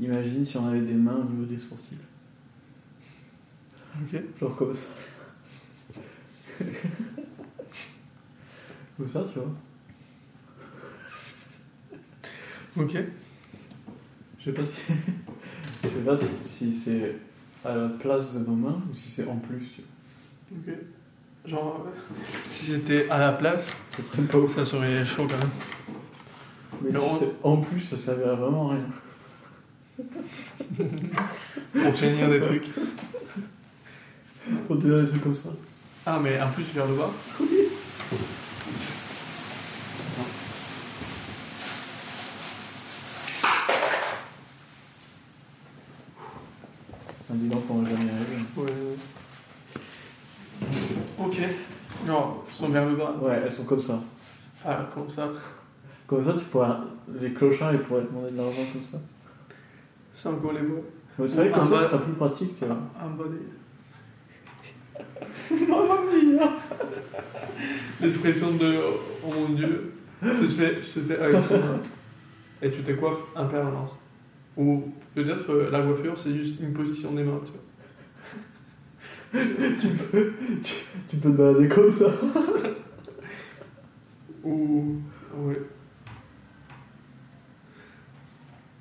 imagine si on avait des mains au niveau des sourcils. Ok. Genre comme ça. comme ça, tu vois. Ok. Je sais pas si. Je sais pas si, c'est à la place de nos mains ou si c'est en plus, tu vois. Ok. Genre, si c'était à la place, Ça serait pas ouf. ça serait chaud quand même. Mais Mais si on- c'était en plus, ça servirait vraiment à rien. Pour tenir des trucs. Pour dire des trucs comme ça. Ah, mais un plus vers le bas. Un bilan qu'on va jamais arriver. Ouais. Ok. Genre, sont vers le bas. Ouais, elles sont comme ça. Ah, comme ça. Comme ça, tu pourrais. Les clochards, ils pourraient te demander de l'argent comme ça. Sans qu'on les voit. Mais c'est vrai que Un comme ça, ce sera plus pratique, tu vois. Un des. Mamma mia L'expression de oh mon dieu se fait, se fait avec ça. Et tu te coiffes en permanence. Ou peut-être euh, la coiffure c'est juste une position des mains, tu vois. tu, peux, tu, tu peux te balader comme ça. Ou. Ouais.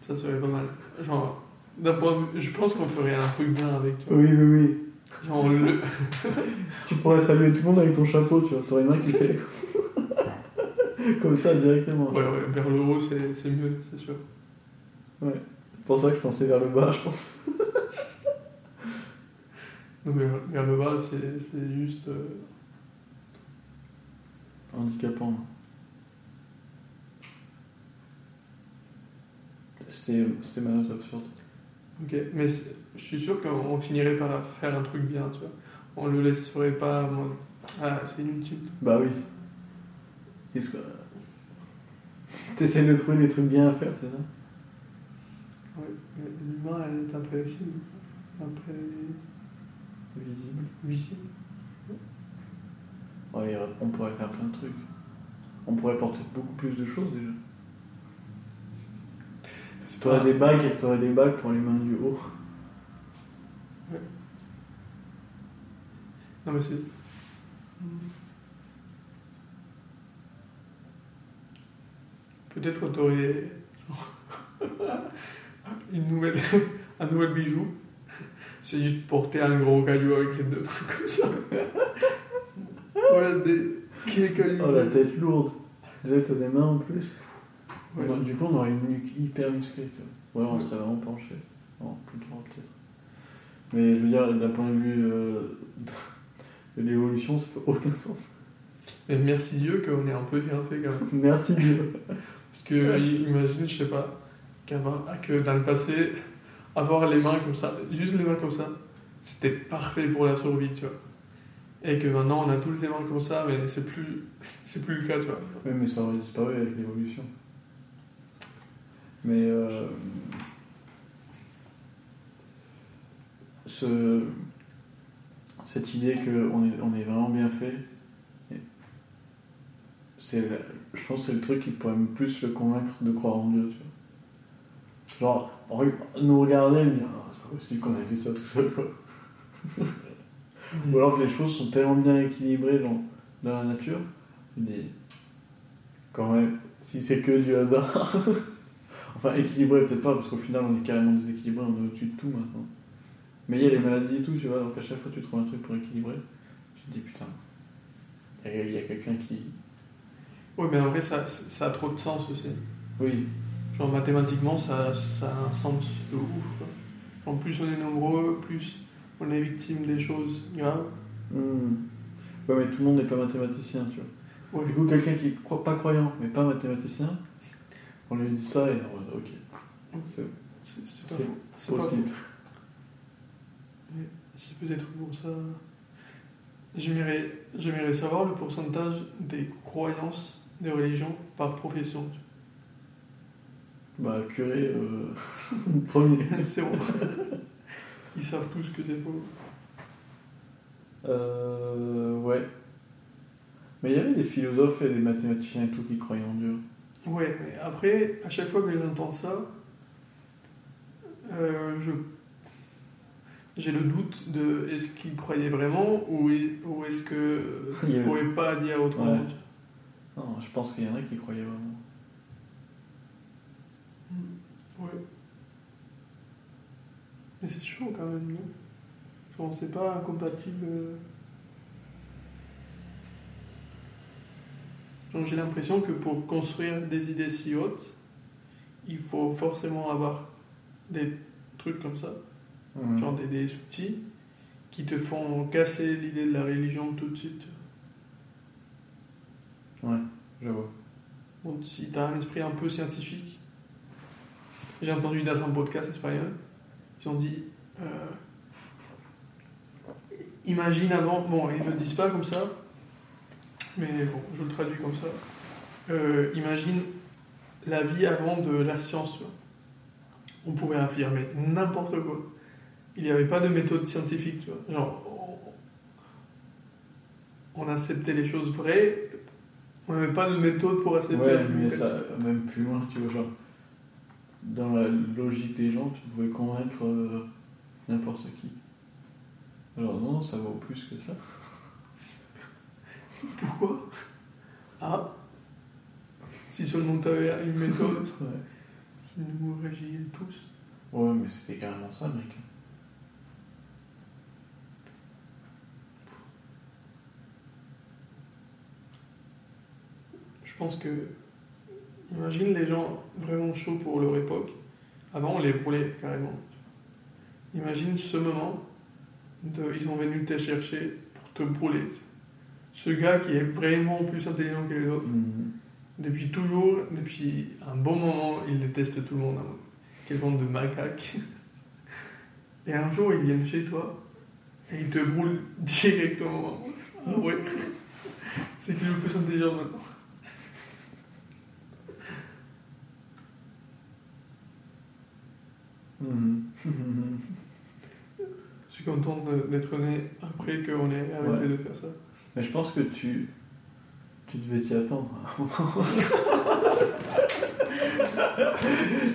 Ça serait pas mal. Genre, d'un point de vue. Je pense qu'on ferait un truc bien avec, tu vois. Oui, oui, oui. Genre, le. Tu pourrais saluer tout le monde avec ton chapeau, tu vois. T'aurais une main qui fait. comme ça, directement. Ouais, ouais, vers le haut c'est c'est mieux, c'est sûr. C'est pour ça que je pensais vers le bas, je pense. Non, mais vers le bas c'est c'est juste. euh, Handicapant. C'était ma note absurde. Ok, mais je suis sûr qu'on finirait par faire un truc bien, tu vois. On le laisserait pas Ah, c'est inutile. Bah oui. Qu'est-ce que. T'essayes de trouver des trucs bien à faire, c'est ça? Ouais, mais l'humain, elle est imprévisible. Imprévisible. Visible. Ouais, on pourrait faire plein de trucs. On pourrait porter beaucoup plus de choses déjà. T'aurais des bagues et t'aurais des bagues pour les mains du haut. Non, mais c'est. Peut-être que t'aurais. une nouvelle. un nouvel bijou. C'est juste porter un gros caillou avec les deux mains comme ça. voilà, des. Quel caillou Oh la tête lourde. Déjà t'as des mains en plus. Ouais. Donc, Du coup on aurait une nuque hyper musclée. vois. Ouais, on serait vraiment penché. Non, plus droit peut-être. Mais je veux dire, d'un point de vue euh, de l'évolution, ça fait aucun sens. Mais merci Dieu qu'on est un peu bien fait quand même. Merci Dieu. Parce que, imagine, je sais pas, qu'avoir- que dans le passé, avoir les mains comme ça, juste les mains comme ça, c'était parfait pour la survie, tu vois. Et que maintenant, on a tous les mains comme ça, mais c'est plus, c'est plus le cas, tu vois. Oui, mais ça aurait disparu avec l'évolution. Mais euh, ce, cette idée qu'on est, on est vraiment bien fait, c'est, je pense que c'est le truc qui pourrait plus le convaincre de croire en Dieu. Tu vois. Genre, re- nous regarder et me dire, Ah, c'est pas possible qu'on ait fait ça tout seul. Quoi. Ou alors que les choses sont tellement bien équilibrées dans, dans la nature, mais quand même, si c'est que du hasard. enfin, équilibré peut-être pas, parce qu'au final on est carrément déséquilibré, on est au-dessus de tout maintenant. Mais il y a les maladies et tout, tu vois, donc à chaque fois tu trouves un truc pour équilibrer. Tu te dis putain, il y a, quelqu'un qui. Ouais, mais en vrai, ça, ça a trop de sens aussi. Oui, Genre, mathématiquement, ça, ça a un sens de ouf, quoi. En plus on est nombreux, plus on est victime des choses graves. Hmm. Ouais, mais tout le monde n'est pas mathématicien, tu vois. Ouais. Du coup, quelqu'un qui croit pas croyant, mais pas mathématicien, on lui dit ça et on va dire, ok, c'est possible. C'est peut-être pour ça. J'aimerais j'aimerais savoir le pourcentage des croyances des religions par profession. Bah, curé, euh, premier. c'est bon. Ils savent tous que c'est faux. Euh, ouais. Mais il y avait des philosophes et des mathématiciens et tout qui croyaient en Dieu. Ouais, mais après, à chaque fois que j'entends ça, je. J'ai le doute de est-ce qu'il croyait vraiment ou, est- ou est-ce que Il y il ne pouvait pas dire autrement. Ouais. Non, je pense qu'il y en a qui croyaient vraiment. Ouais. Mais c'est chaud quand même, non? Genre, c'est pas incompatible. Genre, j'ai l'impression que pour construire des idées si hautes, il faut forcément avoir des trucs comme ça, Mhm. genre des, des outils qui te font casser l'idée de la religion tout de suite. Ouais, je vois. Si tu as un esprit un peu scientifique, j'ai entendu dans un podcast espagnol, ils ont dit euh, Imagine avant, bon, ils ne le disent pas comme ça, mais bon, je le traduis comme ça. Euh, imagine la vie avant de la science. tu vois. On pouvait affirmer n'importe quoi. Il n'y avait pas de méthode scientifique, tu vois. Genre, on, on acceptait les choses vraies, on n'avait pas de méthode pour accepter Ouais, mais ça, même plus loin, tu vois, genre, dans la logique des gens, tu pouvais convaincre euh, n'importe qui. Alors non, ça vaut plus que ça. Pourquoi Ah Si seulement tu avais une méthode qui nous régit tous. Ouais, mais c'était carrément ça, mec. Je pense que. Imagine les gens vraiment chauds pour leur époque. Avant, on les brûlait carrément. Imagine ce moment. De, ils sont venus te chercher pour te brûler. Ce gars qui est vraiment plus intelligent que les autres. Mhm. Depuis toujours, depuis un bon moment, il déteste tout le monde. hein. Quelle bande de macaques. Et un jour, ils viennent chez toi et ils te brûlent directement. Ah ouais. C'est qu'il est le plus intelligent maintenant. Mhm. Je suis content d'être né après qu'on ait arrêté Ouais. de faire ça. Mais je pense que tu, tu devais t'y attendre.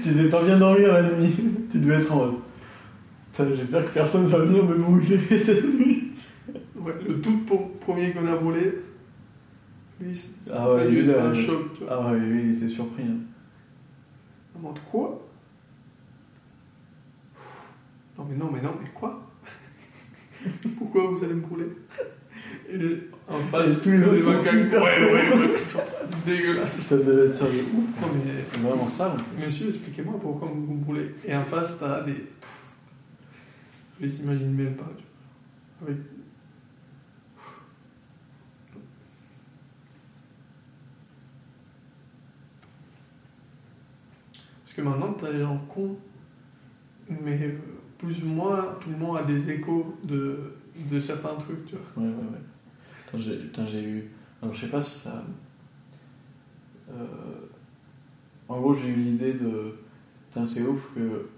tu devais pas bien dormir la nuit. tu devais être en mode. J'espère que personne va venir me brûler cette nuit. Ouais, le tout pour- premier qu'on a brûlé, lui, Ah ça a dû lui, être là, un choc. Tu vois. Ah ouais, lui, il était surpris. hein. En mode quoi? Non mais non mais non mais quoi? Pourquoi vous allez me brûler? En face, Et tous les autres sont hyper ouais, ouais, ouais, dégueulasse. Ça devait être sérieux. ouf. Non mais Vraiment sale. monsieur, expliquez-moi pourquoi vous me brûlez. Et en face, t'as des. pff, Je les imagine même pas. tu vois. Avec. Parce que maintenant, t'as des gens cons, mais euh, plus ou moins, tout le monde a des échos de, de certains trucs, tu vois. Ouais, ouais, ouais. J'ai, putain, j'ai eu. Alors, je sais pas si ça. Euh, En gros, j'ai eu l'idée de. Putain, c'est ouf que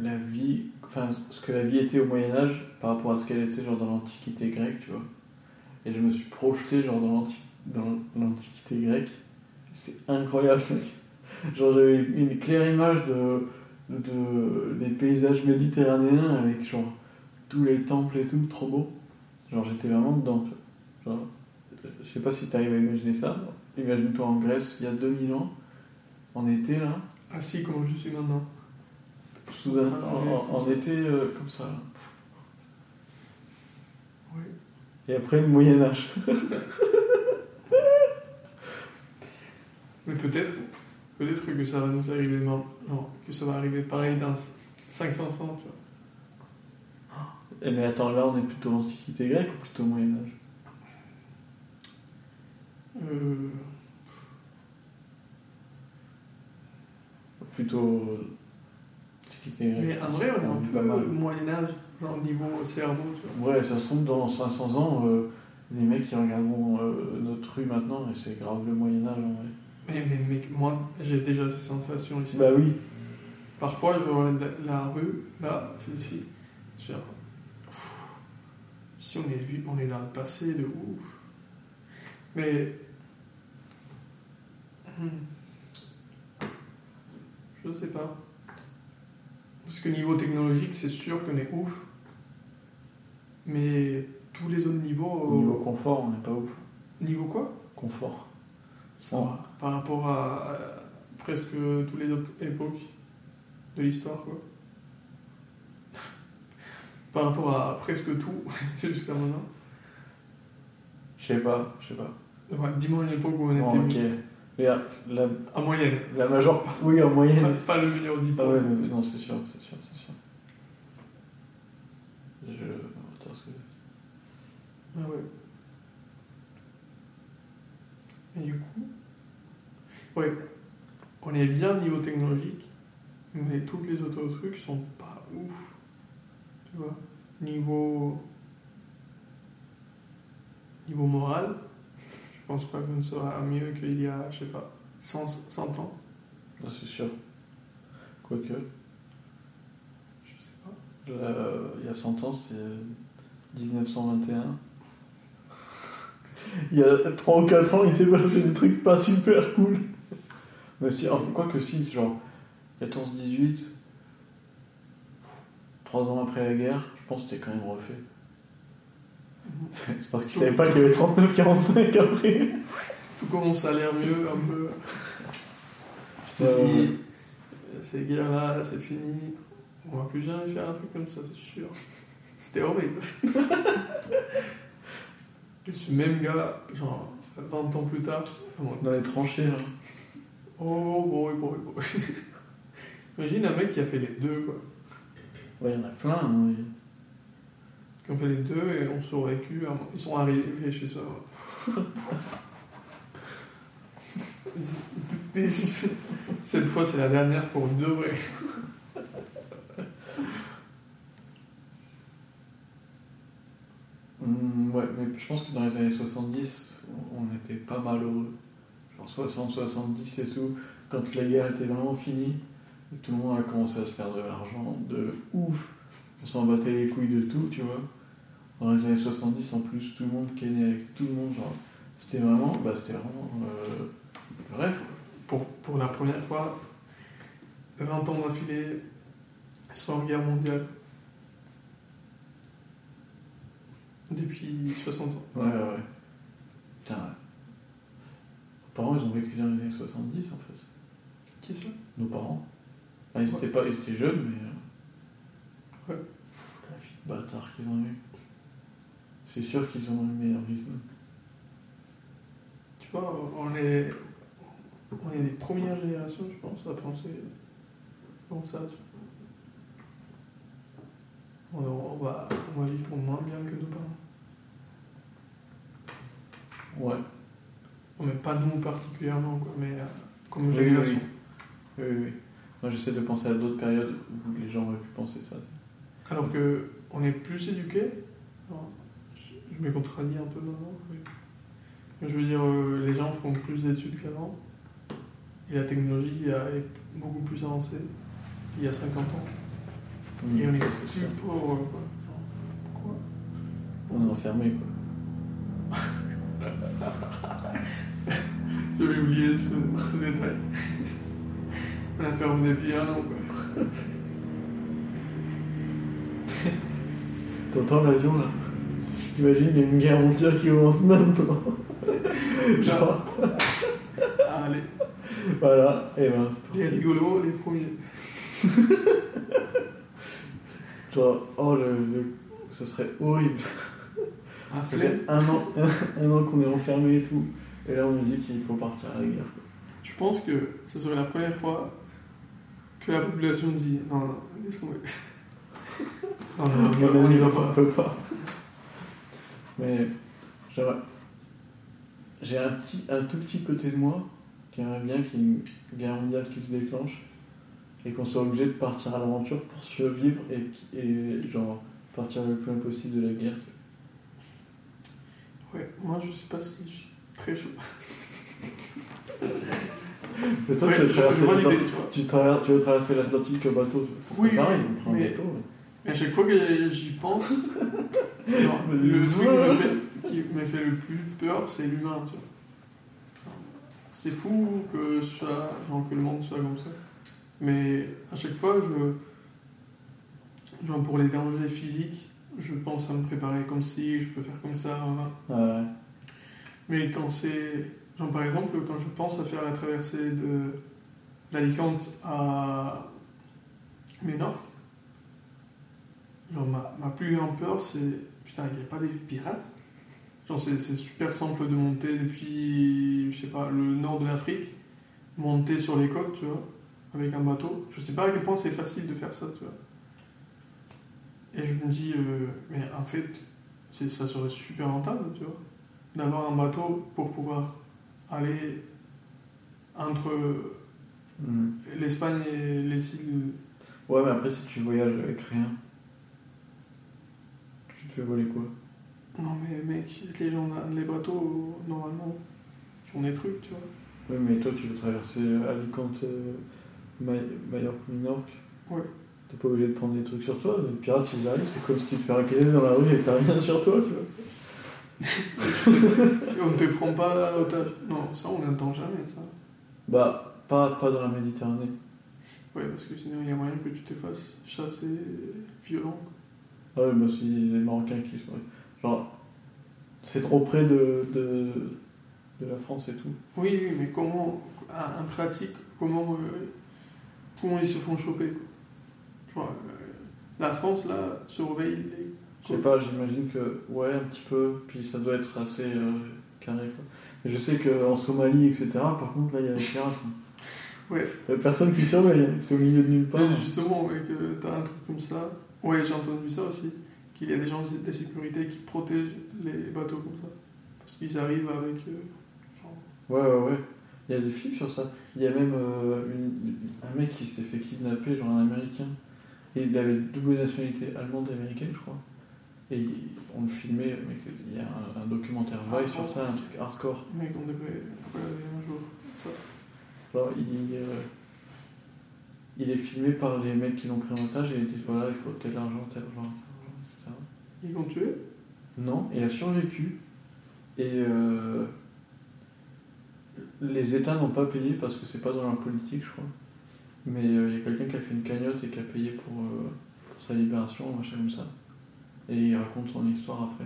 la vie. Enfin, ce que la vie était au Moyen-Âge par rapport à ce qu'elle était, genre, dans l'Antiquité grecque, tu vois. Et je me suis projeté, genre, dans, dans l'Antiquité grecque. C'était incroyable, mec. Genre, j'avais une claire image de, de, des paysages méditerranéens avec, genre, tous les temples et tout, trop beau. Genre, j'étais vraiment dedans. Genre, je sais pas si tu arrives à imaginer ça. Imagine-toi en Grèce, il y a 2000 ans, en été, là, Assis comme je suis maintenant. soudain, en, en- en été, euh, comme ça. là. Oui. Et après, le Moyen-Âge. Mais peut-être, peut-être que ça va nous arriver maintenant. Non, que ça va arriver pareil dans 500 ans, tu vois. Eh, mais attends, là, on est plutôt l'Antiquité grecque ou plutôt Moyen-Âge Euh, Plutôt Antiquité grecque. mais en vrai, on est un peu mal. Moyen-Âge, genre niveau cerveau, tu vois. Ouais, ça se trouve, dans 500 ans, euh, les mecs, ils regarderont euh, notre rue maintenant, et c'est grave le Moyen-Âge, en vrai. Mais, mais, mais moi, j'ai déjà ces sensations ici. Bah oui. Parfois, je regarde la, la rue, là, c'est ici. Genre, si on est, vu, on est dans le passé de ouf. Mais. hmm, Je sais pas. Parce que niveau technologique, c'est sûr qu'on est ouf. Mais tous les autres niveaux. Niveau confort, on n'est pas ouf. Niveau quoi? Confort. Ça. Par rapport à, à presque toutes les autres époques de l'histoire, quoi. Par rapport à presque tout jusqu'à maintenant. Je sais pas, je sais pas. Ouais, Dis-moi une époque où on Bon, était ok. Mais la, la, en moyenne. la majeure oui, en moyenne. Pas, pas le meilleur du Ah ouais, mais non, c'est sûr, c'est sûr, c'est sûr. Je. Attends, ce que. Ah ouais. Et du coup, ouais, on est bien niveau technologique, mais tous les autres trucs sont pas ouf. Tu vois Niveau. Niveau moral, je pense pas qu'on sera mieux qu'il y a, je sais pas, 100, 100 ans. Ah, c'est sûr. Quoique, Je sais pas. euh, il y a 100 ans, c'était 1921. Il y a 3 ou 4 ans, il s'est passé des trucs pas super cool. Mais si, enfin, quoi que si, genre 14-18, 3 ans après la guerre, je pense que c'était quand même refait. C'est parce qu'ils savaient pas qu'il y avait 39-45 après. Tout commence à l'air mieux un peu. Je te dis, ces guerres-là, c'est fini. On va plus jamais faire un truc comme ça, c'est sûr. C'était horrible. Et ce même gars, genre 20 ans plus tard, comment- Dans les tranchées, là. oh boy, boy, boy. Imagine un mec qui a fait les deux, quoi. Ouais, il y en a plein. hein. Qui ont fait les deux et on survécu. Ils sont arrivés chez eux. Cette fois, c'est la dernière pour de vrai. Hum, ouais, mais je pense que dans les années 70, on était pas malheureux. Genre 60-70 et tout, quand la guerre était vraiment finie, tout le monde a commencé à se faire de l'argent de ouf. On s'en battait les couilles de tout, tu vois. Dans les années 70, en plus, tout le monde kennait avec tout le monde. Genre, c'était vraiment, bah, c'était vraiment euh, le rêve. quoi. Pour, pour la première fois, 20 ans d'affilée, sans guerre mondiale. Depuis 60 ans. Ouais, ouais, ouais. Putain, ouais. Nos parents, ils ont vécu dans les années 70, en fait. Qui ça? Nos parents. Enfin, ils, étaient pas, ils étaient jeunes, mais. euh, Ouais. Pff, la vie de bâtard qu'ils ont eu. C'est sûr qu'ils ont meilleure vie que nous. Tu vois, on est, on est des premières générations, je pense, à penser comme ça. On, on va, on va vivre moins bien que nos parents. Ouais. Non, mais pas nous particulièrement, quoi, mais euh, comme Oui, génération. Oui, oui, oui. Moi, j'essaie de penser à d'autres périodes où les gens auraient pu penser ça. Alors que on est plus éduqués. Alors, Je me contredis un peu maintenant. mais- mais Je veux dire, euh, les gens font plus d'études qu'avant. Et la technologie est beaucoup plus avancée il y a 50 ans. Et on est c'est plus sûr. pauvres, quoi. Pourquoi On est enfermé, quoi. J'avais oublié ce, ce détail. On a fermé depuis un an, quoi. T'entends l'avion, là? Imagine, il y a une guerre mondiale qui commence maintenant. Genre, Allez, voilà, et ben, c'est les parti. rigolos, les premiers. Genre, oh, le, le- ce serait horrible. Ah, Ça flemme. fait un an, un, an qu'on est enfermé et tout. Et là, on nous dit qu'il faut partir à la guerre. quoi. Je pense que ce serait la première fois que la population dit non, non, laisse tomber. non, non, on y va- on y va on pas. peut pas. Mais j'aimerais- j'ai un, petit, un tout petit côté de moi qui aimerait bien qu'il y ait une guerre mondiale qui se déclenche et qu'on soit obligé de partir à l'aventure pour survivre et, qui- et genre partir le plus loin possible de la guerre. Ouais, moi je sais pas si je suis très chaud. Mais toi, Ouais, tu, veux traverser l'idée, tu vois. tu, veux traverser l'Atlantique au bateau, ça serait Oui, pareil, on prend mais- un bateau. ouais. Mais à chaque fois que j'y pense, genre, le truc qui me, fait, le plus peur, c'est l'humain, tu vois. C'est fou que, soit, genre, que le monde soit comme ça. Mais à chaque fois, je, Genre pour les dangers physiques, je pense à me préparer comme si, je peux faire comme ça. voilà. Ouais. Mais quand c'est. Genre par exemple, quand je pense à faire la traversée de d'Alicante à Ménorque, genre ma, ma plus grande peur c'est. Putain, il n'y a pas des pirates? Genre c'est super simple de monter depuis, je sais pas, le nord de l'Afrique, monter sur les côtes, tu vois, avec un bateau. Je sais pas à quel point c'est facile de faire ça, tu vois. Et je me dis, euh, mais en fait, ça serait super rentable, tu vois, d'avoir un bateau pour pouvoir aller entre Hmm. l'Espagne et les îles. Ouais, mais après, si tu voyages avec rien, tu te fais voler quoi? Non mais mec, les gens, les bateaux, normalement, qui ont des trucs, tu vois. Oui, mais toi, tu veux traverser Alicante, euh, May- Majorque, Minorque? Ouais. T'es pas obligé de prendre des trucs sur toi. Les pirates, ils arrivent, c'est comme si tu te fais raqueter dans la rue et que t'as rien sur toi, tu vois. Et on ne te prend pas otage. Non, ça on n'entend jamais, ça. Bah, pas, pas dans la Méditerranée. Ouais, parce que sinon il y a moyen que tu te fasses chasser violent. Ah ouais, bah, c'est les Marocains qui sont. Genre, c'est trop près de, de, de la France et tout. Oui, oui, mais comment, en en pratique, comment, euh, comment ils se font choper quoi. Genre, euh, La France, là, surveille les. Je sais pas, j'imagine que, ouais, un petit peu, puis ça doit être assez euh, carré. Quoi. Mais je sais qu'en Somalie, etc., par contre, là, il y a les pirates. hein. Ouais. Il y a personne qui surveille, hein. c'est au milieu de nulle part. Mais justement, ouais, que t'as un truc comme ça. Ouais, j'ai entendu ça aussi. Qu'il y a des gens de sécurité qui protègent les bateaux comme ça. Parce qu'ils arrivent avec. euh, genre, Ouais, ouais, ouais. Il y a des films sur ça. Il y a même euh, une- un mec qui s'était fait kidnapper, genre un américain. Et il avait double nationalité allemande et américaine, je crois. Et on le filmait, mais il y a un, un documentaire Vice sur ça, un truc hardcore. un jour. Ça. Genre, il, euh, il est filmé par les mecs qui l'ont pris en otage et il dit voilà, il faut tel argent, tel argent, tel argent, etc. Ils l'ont tué? Non, il a survécu. Et euh, les États n'ont pas payé parce que c'est pas dans leur politique, je crois. Mais euh, il y a quelqu'un qui a fait une cagnotte et qui a payé pour, euh, pour sa libération, un machin comme ça. Et il raconte son histoire après.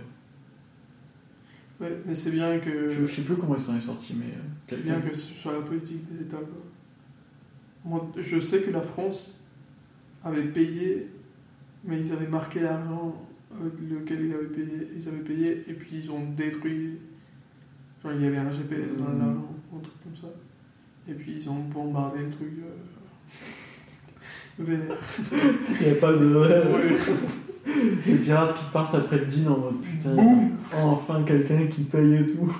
Ouais, mais c'est bien que. Je, je sais plus comment il s'en est sorti, mais. euh, C'est bien que ce soit la politique des États. Moi, je sais que la France avait payé, mais ils avaient marqué l'argent avec lequel ils avaient payé, ils avaient payé, et puis ils ont détruit. Genre, il y avait un GPS dans Mhm. l'argent, un truc comme ça. Et puis ils ont bombardé le truc. euh, vénère. Il n'y a pas de. Ouais. Les pirates qui partent après le dîner en mode putain, enfin quelqu'un qui paye et tout.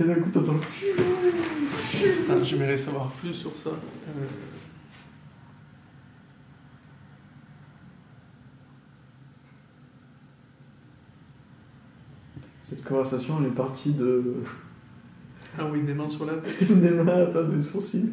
Et d'un coup t'entends. Ah, J'aimerais savoir plus sur ça. Euh, Cette conversation elle est partie de. Ah oui, des mains sur la tête. des mains à la place des sourcils.